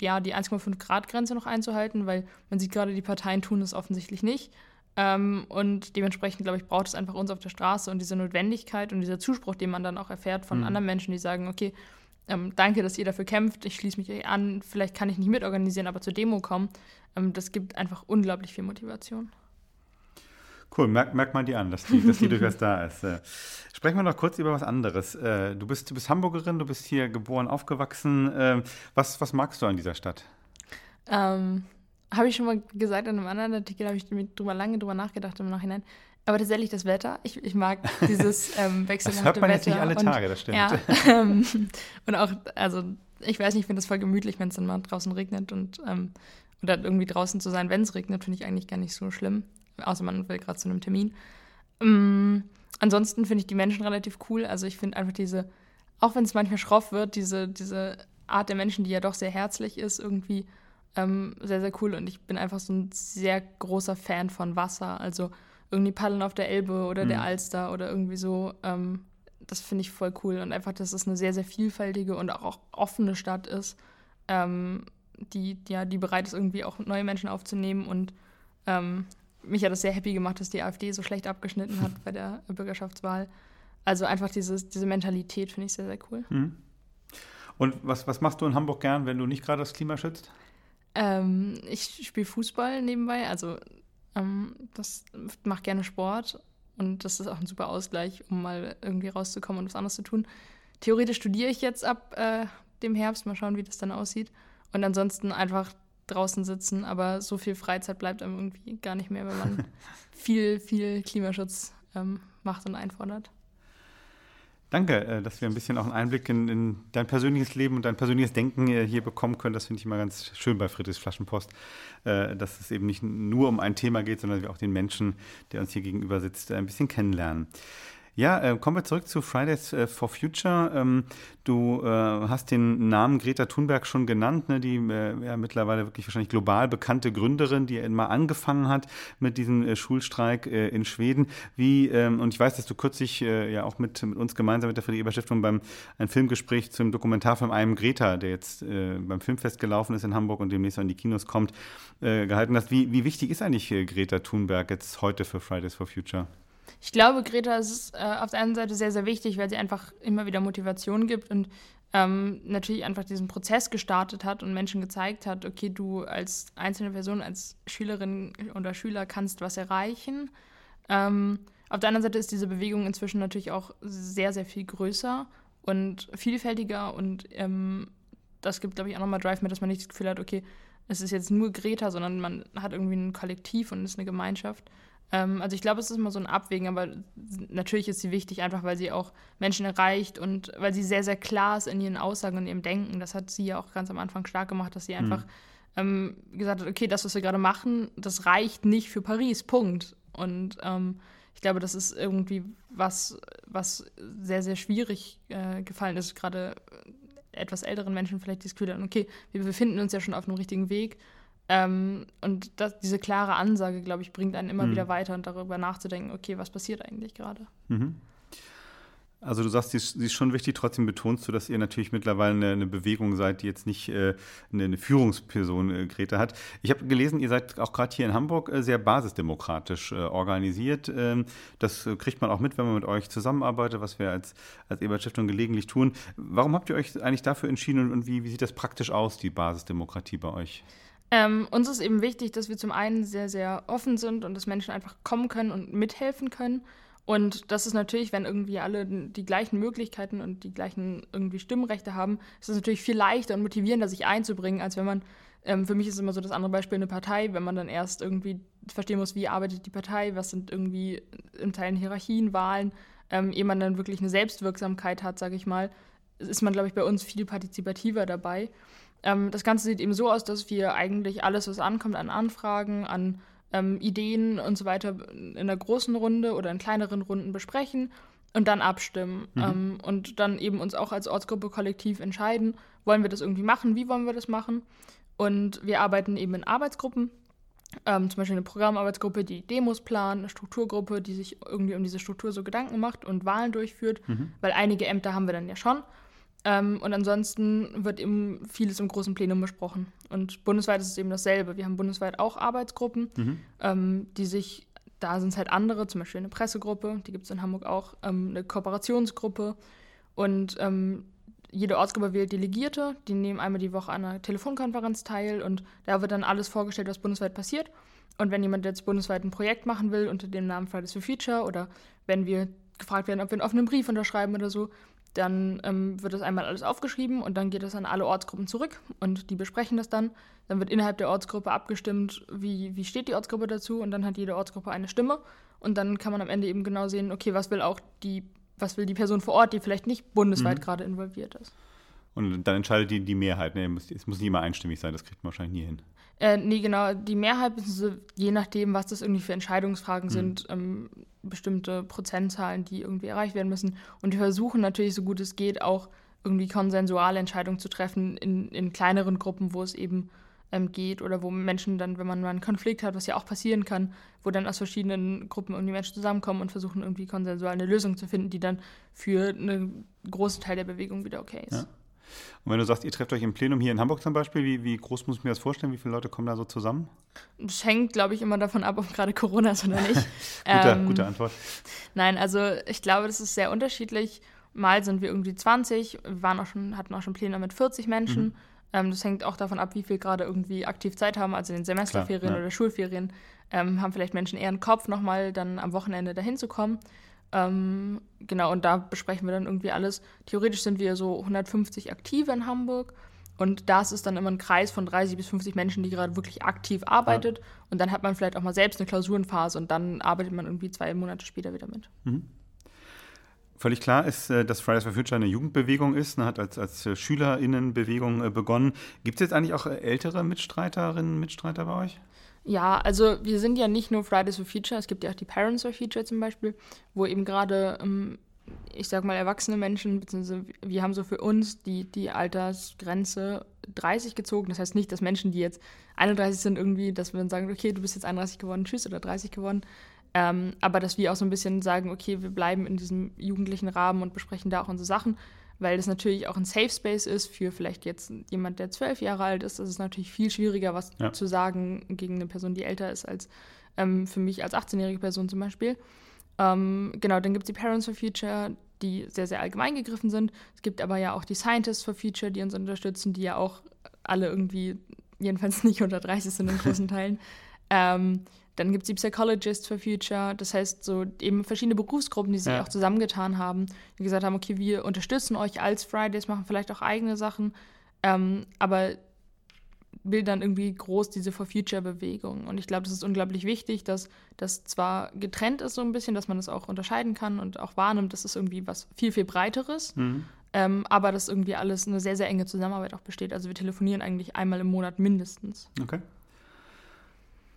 ja, die 1,5 Grad Grenze noch einzuhalten, weil man sieht gerade, die Parteien tun es offensichtlich nicht. Ähm, und dementsprechend, glaube ich, braucht es einfach uns auf der Straße und diese Notwendigkeit und dieser Zuspruch, den man dann auch erfährt von mhm. anderen Menschen, die sagen, okay, ähm, danke, dass ihr dafür kämpft. Ich schließe mich an. Vielleicht kann ich nicht mitorganisieren, aber zur Demo kommen. Ähm, das gibt einfach unglaublich viel Motivation. Cool, merkt merk man die an, dass die, dass die durchaus da ist. Äh, sprechen wir noch kurz über was anderes. Äh, du, bist, du bist Hamburgerin, du bist hier geboren, aufgewachsen. Äh, was, was magst du an dieser Stadt? Ähm, habe ich schon mal gesagt in einem anderen Artikel, habe ich drüber lange drüber nachgedacht im Nachhinein. Aber tatsächlich das Wetter. Ich, ich mag dieses ähm, wechselhafte Das hört man jetzt nicht alle Tage, und, das stimmt. Ja, ähm, und auch, also ich weiß nicht, ich finde das voll gemütlich, wenn es dann mal draußen regnet und ähm, oder irgendwie draußen zu sein, wenn es regnet, finde ich eigentlich gar nicht so schlimm. Außer man will gerade zu einem Termin. Ähm, ansonsten finde ich die Menschen relativ cool. Also ich finde einfach diese, auch wenn es manchmal schroff wird, diese, diese Art der Menschen, die ja doch sehr herzlich ist, irgendwie ähm, sehr, sehr cool. Und ich bin einfach so ein sehr großer Fan von Wasser. Also irgendwie paddeln auf der Elbe oder mhm. der Alster oder irgendwie so. Ähm, das finde ich voll cool. Und einfach, dass es eine sehr, sehr vielfältige und auch offene Stadt ist, ähm, die, ja, die bereit ist, irgendwie auch neue Menschen aufzunehmen. Und ähm, mich hat das sehr happy gemacht, dass die AfD so schlecht abgeschnitten hat bei der Bürgerschaftswahl. Also einfach dieses, diese Mentalität finde ich sehr, sehr cool. Mhm. Und was, was machst du in Hamburg gern, wenn du nicht gerade das Klima schützt? Ähm, ich spiele Fußball nebenbei, also ähm, das macht gerne Sport und das ist auch ein super Ausgleich, um mal irgendwie rauszukommen und was anderes zu tun. Theoretisch studiere ich jetzt ab äh, dem Herbst, mal schauen, wie das dann aussieht. Und ansonsten einfach draußen sitzen, aber so viel Freizeit bleibt einem irgendwie gar nicht mehr, wenn man viel, viel Klimaschutz ähm, macht und einfordert. Danke, äh, dass wir ein bisschen auch einen Einblick in, in dein persönliches Leben und dein persönliches Denken äh, hier bekommen können. Das finde ich immer ganz schön bei Friedrichs Flaschenpost, äh, dass es eben nicht nur um ein Thema geht, sondern wir auch den Menschen, der uns hier gegenüber sitzt, ein bisschen kennenlernen. Ja, äh, kommen wir zurück zu Fridays äh, for Future. Ähm, du äh, hast den Namen Greta Thunberg schon genannt, ne, die äh, ja, mittlerweile wirklich wahrscheinlich global bekannte Gründerin, die mal angefangen hat mit diesem äh, Schulstreik äh, in Schweden. Wie, ähm, und ich weiß, dass du kürzlich ja auch mit, mit uns gemeinsam mit der Friedrich-Ebert-Stiftung beim ein Filmgespräch zum Dokumentarfilm einem Greta, der jetzt beim Filmfest gelaufen ist in Hamburg und demnächst in die Kinos kommt, gehalten hast. Wie, wie wichtig ist eigentlich Greta Thunberg jetzt heute für Fridays for Future? Ich glaube, Greta ist äh, auf der einen Seite sehr, sehr wichtig, weil sie einfach immer wieder Motivation gibt und ähm, natürlich einfach diesen Prozess gestartet hat und Menschen gezeigt hat, okay, du als einzelne Person, als Schülerin oder Schüler kannst was erreichen. Ähm, auf der anderen Seite ist diese Bewegung inzwischen natürlich auch sehr, sehr viel größer und vielfältiger und ähm, das gibt, glaube ich, auch nochmal Drive mit, dass man nicht das Gefühl hat, okay, es ist jetzt nur Greta, sondern man hat irgendwie ein Kollektiv und ist eine Gemeinschaft. Ähm, also ich glaube, es ist immer so ein Abwägen, aber natürlich ist sie wichtig, einfach weil sie auch Menschen erreicht und weil sie sehr, sehr klar ist in ihren Aussagen und ihrem Denken. Das hat sie ja auch ganz am Anfang stark gemacht, dass sie einfach mhm. ähm, gesagt hat, okay, das, was wir gerade machen, das reicht nicht für Paris, Punkt. Und ähm, ich glaube, das ist irgendwie was, was sehr, sehr schwierig äh, gefallen ist, gerade etwas älteren Menschen vielleicht das Gefühl haben, okay, wir befinden uns ja schon auf einem richtigen Weg ähm, und das, diese klare Ansage, glaube ich, bringt einen immer mhm. wieder weiter und darüber nachzudenken, okay, was passiert eigentlich gerade. Mhm. Also du sagst, sie ist, sie ist, schon wichtig, trotzdem betonst du, dass ihr natürlich mittlerweile eine, eine Bewegung seid, die jetzt nicht äh, eine, eine, Führungsperson äh, Greta hat. Ich habe gelesen, ihr seid auch gerade hier in Hamburg äh, sehr basisdemokratisch äh, organisiert. Ähm, das äh, kriegt man auch mit, wenn man mit euch zusammenarbeitet, was wir als, als Ebert-Stiftung gelegentlich tun. Warum habt ihr euch eigentlich dafür entschieden und, und wie, wie sieht das praktisch aus, die Basisdemokratie bei euch? Ähm, uns ist eben wichtig, dass wir zum einen sehr, sehr offen sind und dass Menschen einfach kommen können und mithelfen können. Und das ist natürlich, wenn irgendwie alle die gleichen Möglichkeiten und die gleichen irgendwie Stimmrechte haben, ist es natürlich viel leichter und motivierender, sich einzubringen, als wenn man, ähm, für mich ist immer so das andere Beispiel eine Partei, wenn man dann erst irgendwie verstehen muss, wie arbeitet die Partei, was sind irgendwie in Teilen Hierarchien, Wahlen, ähm, ehe man dann wirklich eine Selbstwirksamkeit hat, sage ich mal, ist man, glaube ich, bei uns viel partizipativer dabei. Ähm, das Ganze sieht eben so aus, dass wir eigentlich alles, was ankommt an Anfragen, an ähm, Ideen und so weiter in einer großen Runde oder in kleineren Runden besprechen und dann abstimmen mhm. ähm, und dann eben uns auch als Ortsgruppe kollektiv entscheiden, wollen wir das irgendwie machen, wie wollen wir das machen. Und wir arbeiten eben in Arbeitsgruppen, ähm, zum Beispiel eine Programmarbeitsgruppe, die Demos plant, eine Strukturgruppe, die sich irgendwie um diese Struktur so Gedanken macht und Wahlen durchführt, mhm. weil einige Ämter haben wir dann ja schon. Ähm, und ansonsten wird eben vieles im großen Plenum besprochen. Und bundesweit ist es eben dasselbe. Wir haben bundesweit auch Arbeitsgruppen, mhm. ähm, die sich, da sind es halt andere, zum Beispiel eine Pressegruppe, die gibt es in Hamburg auch, ähm, eine Kooperationsgruppe. Und ähm, jede Ortsgruppe wählt Delegierte, die nehmen einmal die Woche an einer Telefonkonferenz teil und da wird dann alles vorgestellt, was bundesweit passiert. Und wenn jemand jetzt bundesweit ein Projekt machen will unter dem Namen Fridays for Future oder wenn wir gefragt werden, ob wir einen offenen Brief unterschreiben oder so, dann ähm, wird das einmal alles aufgeschrieben und dann geht das an alle Ortsgruppen zurück und die besprechen das dann. Dann wird innerhalb der Ortsgruppe abgestimmt, wie, wie steht die Ortsgruppe dazu und dann hat jede Ortsgruppe eine Stimme und dann kann man am Ende eben genau sehen, okay, was will auch die, was will die Person vor Ort, die vielleicht nicht bundesweit mhm. gerade involviert ist. Und dann entscheidet die, die Mehrheit. Ne? Es muss nicht immer einstimmig sein, das kriegt man wahrscheinlich nie hin. Äh, nee, genau. Die Mehrheit, je nachdem, was das irgendwie für Entscheidungsfragen mhm. sind, ähm, bestimmte Prozentzahlen, die irgendwie erreicht werden müssen. Und die versuchen natürlich, so gut es geht, auch irgendwie konsensuale Entscheidungen zu treffen in, in kleineren Gruppen, wo es eben ähm, geht oder wo Menschen dann, wenn man mal einen Konflikt hat, was ja auch passieren kann, wo dann aus verschiedenen Gruppen irgendwie Menschen zusammenkommen und versuchen irgendwie konsensual eine Lösung zu finden, die dann für einen großen Teil der Bewegung wieder okay ist. Ja. Und wenn du sagst, ihr trefft euch im Plenum hier in Hamburg zum Beispiel, wie, wie groß muss ich mir das vorstellen? Wie viele Leute kommen da so zusammen? Das hängt, glaube ich, immer davon ab, ob gerade Corona ist oder nicht. gute, ähm, gute Antwort. Nein, also ich glaube, das ist sehr unterschiedlich. Mal sind wir irgendwie 20, wir waren auch schon, hatten auch schon Pläne mit 40 Menschen. Mhm. Ähm, das hängt auch davon ab, wie viel gerade irgendwie aktiv Zeit haben, also in den Semesterferien Klar, ja. oder Schulferien. Ähm, haben vielleicht Menschen eher einen Kopf, nochmal dann am Wochenende dahin zu kommen. Ähm, genau, und da besprechen wir dann irgendwie alles. Theoretisch sind wir so 150 Aktive in Hamburg. Und das ist dann immer ein Kreis von 30 bis 50 Menschen, die gerade wirklich aktiv arbeitet. Ja. Und dann hat man vielleicht auch mal selbst eine Klausurenphase und dann arbeitet man irgendwie zwei Monate später wieder mit. Mhm. Völlig klar ist, äh, dass Fridays for Future eine Jugendbewegung ist, ne, hat als, als äh, Schülerinnenbewegung begonnen. Gibt es jetzt eigentlich auch ältere Mitstreiterinnen, Mitstreiter bei euch? Ja, also wir sind ja nicht nur Fridays for Future, es gibt ja auch die Parents for Future zum Beispiel, wo eben gerade, ähm, ich sag mal, erwachsene Menschen, beziehungsweise wir haben so für uns die, die Altersgrenze 30 gezogen. Das heißt nicht, dass Menschen, die jetzt 31 sind, irgendwie, dass wir dann sagen, okay, du bist jetzt 31 geworden, tschüss, oder 30 geworden. Ähm, aber dass wir auch so ein bisschen sagen, okay, wir bleiben in diesem jugendlichen Rahmen und besprechen da auch unsere Sachen weil das natürlich auch ein Safe Space ist für vielleicht jetzt jemand, der zwölf Jahre alt ist. Das ist natürlich viel schwieriger, was ja. zu sagen gegen eine Person, die älter ist als ähm, für mich als 18-jährige Person zum Beispiel. Ähm, genau, dann gibt es die Parents for Future, die sehr, sehr allgemein gegriffen sind. Es gibt aber ja auch die Scientists for Future, die uns unterstützen, die ja auch alle irgendwie, jedenfalls nicht unter 30 sind in großen Teilen. Ähm, dann gibt es die Psychologists for Future, das heißt so eben verschiedene Berufsgruppen, die sich ja. auch zusammengetan haben, die gesagt haben, okay, wir unterstützen euch als Fridays, machen vielleicht auch eigene Sachen, ähm, aber bilden dann irgendwie groß diese For Future-Bewegung. Und ich glaube, das ist unglaublich wichtig, dass das zwar getrennt ist so ein bisschen, dass man das auch unterscheiden kann und auch wahrnimmt, das ist irgendwie was viel, viel Breiteres, mhm. ähm, aber dass irgendwie alles eine sehr, sehr enge Zusammenarbeit auch besteht. Also wir telefonieren eigentlich einmal im Monat mindestens. Okay.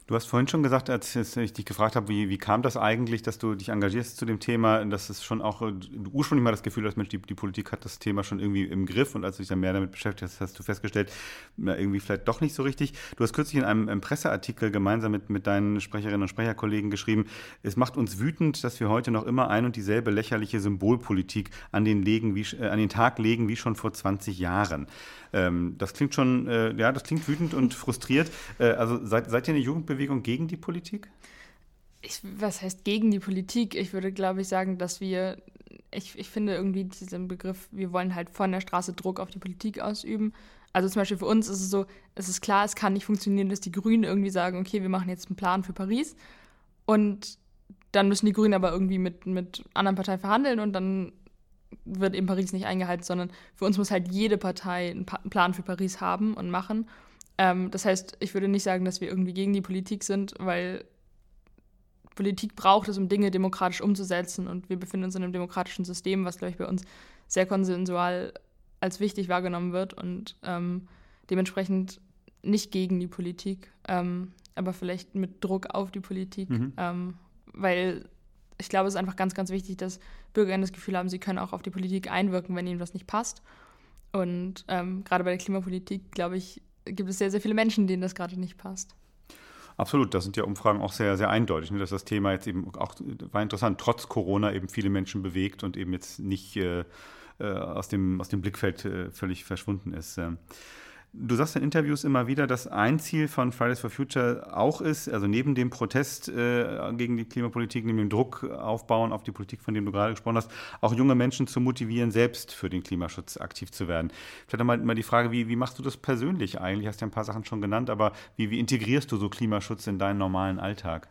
Du hast vorhin schon gesagt, als ich dich gefragt habe, wie, wie kam das eigentlich, dass du dich engagierst zu dem Thema, dass es schon auch, du ursprünglich mal das Gefühl hast, Mensch, die, die Politik hat das Thema schon irgendwie im Griff und als du dich dann mehr damit beschäftigt hast, hast du festgestellt, na, irgendwie vielleicht doch nicht so richtig. Du hast kürzlich in einem, einem Presseartikel gemeinsam mit, mit deinen Sprecherinnen und Sprecherkollegen geschrieben, es macht uns wütend, dass wir heute noch immer ein und dieselbe lächerliche Symbolpolitik an den, legen, wie, äh, an den Tag legen wie schon vor 20 Jahren. Ähm, das klingt schon, äh, ja, das klingt wütend und frustriert. Äh, also seid, seid ihr eine Jugendbewegung gegen die Politik? Ich, was heißt gegen die Politik? Ich würde, glaube ich, sagen, dass wir, ich, ich finde irgendwie diesen Begriff, wir wollen halt von der Straße Druck auf die Politik ausüben. Also zum Beispiel für uns ist es so, es ist klar, es kann nicht funktionieren, dass die Grünen irgendwie sagen, okay, wir machen jetzt einen Plan für Paris und dann müssen die Grünen aber irgendwie mit, mit anderen Parteien verhandeln und dann wird eben Paris nicht eingehalten, sondern für uns muss halt jede Partei einen, pa Plan für Paris haben und machen. Ähm, das heißt, ich würde nicht sagen, dass wir irgendwie gegen die Politik sind, weil Politik braucht es, um Dinge demokratisch umzusetzen. Und wir befinden uns in einem demokratischen System, was, glaube ich, bei uns sehr konsensual als wichtig wahrgenommen wird und ähm, dementsprechend nicht gegen die Politik, ähm, aber vielleicht mit Druck auf die Politik, mhm. Ähm, weil ich glaube, es ist einfach ganz, ganz wichtig, dass BürgerInnen das Gefühl haben, sie können auch auf die Politik einwirken, wenn ihnen was nicht passt. Und ähm, gerade bei der Klimapolitik, glaube ich, gibt es sehr, sehr viele Menschen, denen das gerade nicht passt. Absolut, da sind ja Umfragen auch sehr, sehr eindeutig, ne, dass das Thema jetzt eben auch, war interessant, trotz Corona eben viele Menschen bewegt und eben jetzt nicht äh, äh aus, dem, aus dem Blickfeld äh, völlig verschwunden ist. Ähm. Du sagst in Interviews immer wieder, dass ein Ziel von Fridays for Future auch ist, also neben dem Protest äh, gegen die Klimapolitik, neben dem Druck aufbauen auf die Politik, von dem du gerade gesprochen hast, auch junge Menschen zu motivieren, selbst für den Klimaschutz aktiv zu werden. Vielleicht einmal mal die Frage, wie, wie machst du das persönlich eigentlich? Hast ja ein paar Sachen schon genannt, aber wie, wie integrierst du so Klimaschutz in deinen normalen Alltag?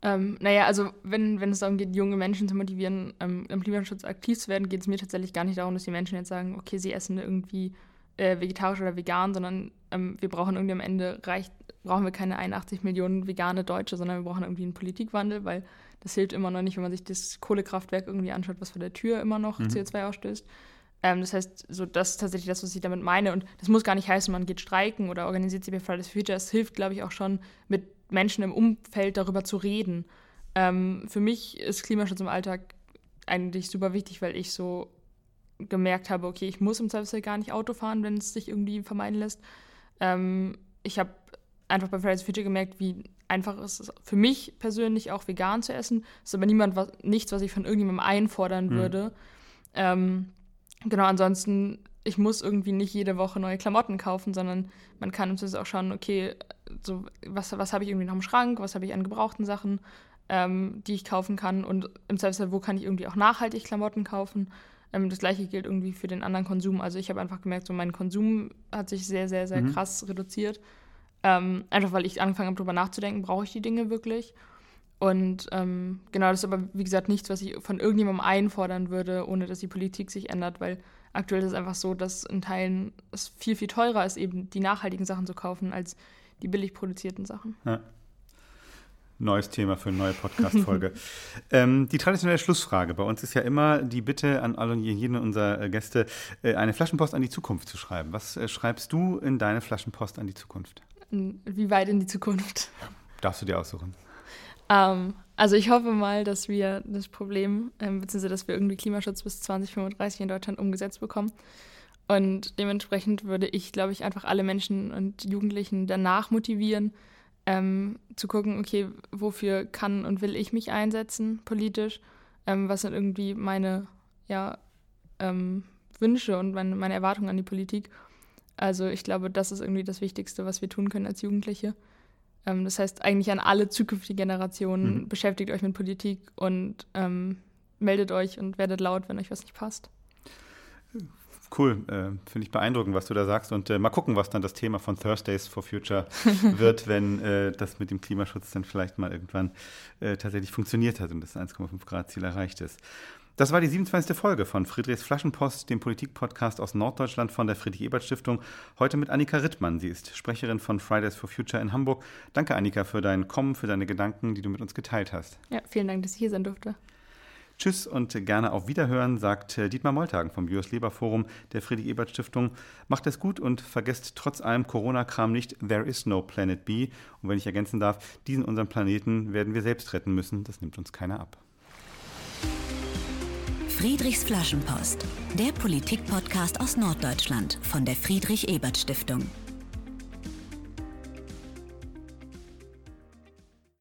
Ähm, naja, also wenn, wenn es darum geht, junge Menschen zu motivieren, ähm, im Klimaschutz aktiv zu werden, geht es mir tatsächlich gar nicht darum, dass die Menschen jetzt sagen, okay, sie essen irgendwie äh, vegetarisch oder vegan, sondern ähm, wir brauchen irgendwie am Ende reicht, brauchen wir keine 81 Millionen vegane Deutsche, sondern wir brauchen irgendwie einen Politikwandel, weil das hilft immer noch nicht, wenn man sich das Kohlekraftwerk irgendwie anschaut, was vor der Tür immer noch mhm. CO2 ausstößt. Ähm, das heißt, so das ist tatsächlich das, was ich damit meine. Und das muss gar nicht heißen, man geht streiken oder organisiert sich bei Fridays for Future. Es hilft, glaube ich, auch schon, mit Menschen im Umfeld darüber zu reden. Ähm, für mich ist Klimaschutz im Alltag eigentlich super wichtig, weil ich so gemerkt habe, okay, ich muss im Zweifelsfall gar nicht Auto fahren, wenn es sich irgendwie vermeiden lässt. Ähm, ich habe einfach bei Fridays for Future gemerkt, wie einfach ist es für mich persönlich auch vegan zu essen. Das ist aber niemand was, nichts, was ich von irgendjemandem einfordern mhm. würde. Ähm, genau, ansonsten, ich muss irgendwie nicht jede Woche neue Klamotten kaufen, sondern man kann im Zweifel auch schauen, okay, so, was, was habe ich irgendwie noch im Schrank, was habe ich an gebrauchten Sachen, ähm, die ich kaufen kann und im Zweifelsfall, wo kann ich irgendwie auch nachhaltig Klamotten kaufen. Ähm, das gleiche gilt irgendwie für den anderen Konsum. Also ich habe einfach gemerkt, so mein Konsum hat sich sehr, sehr, sehr mhm. krass reduziert. Ähm, einfach weil ich angefangen habe, darüber nachzudenken, brauche ich die Dinge wirklich? Und ähm, genau, das ist aber, wie gesagt, nichts, was ich von irgendjemandem einfordern würde, ohne dass die Politik sich ändert, weil aktuell ist es einfach so, dass in Teilen es viel, viel teurer ist, eben die nachhaltigen Sachen zu kaufen, als die billig produzierten Sachen. Ja. Neues Thema für eine neue Podcast-Folge. ähm, die traditionelle Schlussfrage bei uns ist ja immer die Bitte an alle und jeden unserer äh, Gäste, äh, eine Flaschenpost an die Zukunft zu schreiben. Was äh, schreibst du in deine Flaschenpost an die Zukunft? Wie weit in die Zukunft? Darfst du dir aussuchen. Ähm, also ich hoffe mal, dass wir das Problem, ähm, beziehungsweise dass wir irgendwie Klimaschutz bis 2035 in Deutschland umgesetzt bekommen. Und dementsprechend würde ich, glaube ich, einfach alle Menschen und Jugendlichen danach motivieren, ähm, zu gucken, okay, wofür kann und will ich mich einsetzen politisch? Ähm, was sind irgendwie meine ja, ähm, Wünsche und meine, meine Erwartungen an die Politik? Also ich glaube, das ist irgendwie das Wichtigste, was wir tun können als Jugendliche. Ähm, das heißt eigentlich an alle zukünftigen Generationen, mhm. beschäftigt euch mit Politik und ähm, meldet euch und werdet laut, wenn euch was nicht passt. Cool, äh, finde ich beeindruckend, was du da sagst. Und äh, mal gucken, was dann das Thema von Thursdays for Future wird, wenn äh, das mit dem Klimaschutz dann vielleicht mal irgendwann äh, tatsächlich funktioniert hat und das 1,5 Grad Ziel erreicht ist. Das war die 27. Folge von Friedrichs Flaschenpost, dem Politikpodcast aus Norddeutschland von der Friedrich-Ebert-Stiftung. Heute mit Annika Rittmann. Sie ist Sprecherin von Fridays for Future in Hamburg. Danke, Annika, für dein Kommen, für deine Gedanken, die du mit uns geteilt hast. Ja, vielen Dank, dass ich hier sein durfte. Tschüss und gerne auf Wiederhören, sagt Dietmar Moltagen vom Bios Leber Forum der Friedrich-Ebert-Stiftung. Macht es gut und vergesst trotz allem Corona-Kram nicht, there is no Planet B. Und wenn ich ergänzen darf, diesen unseren Planeten werden wir selbst retten müssen. Das nimmt uns keiner ab. Friedrichs Flaschenpost, der Politik-Podcast aus Norddeutschland von der Friedrich-Ebert-Stiftung.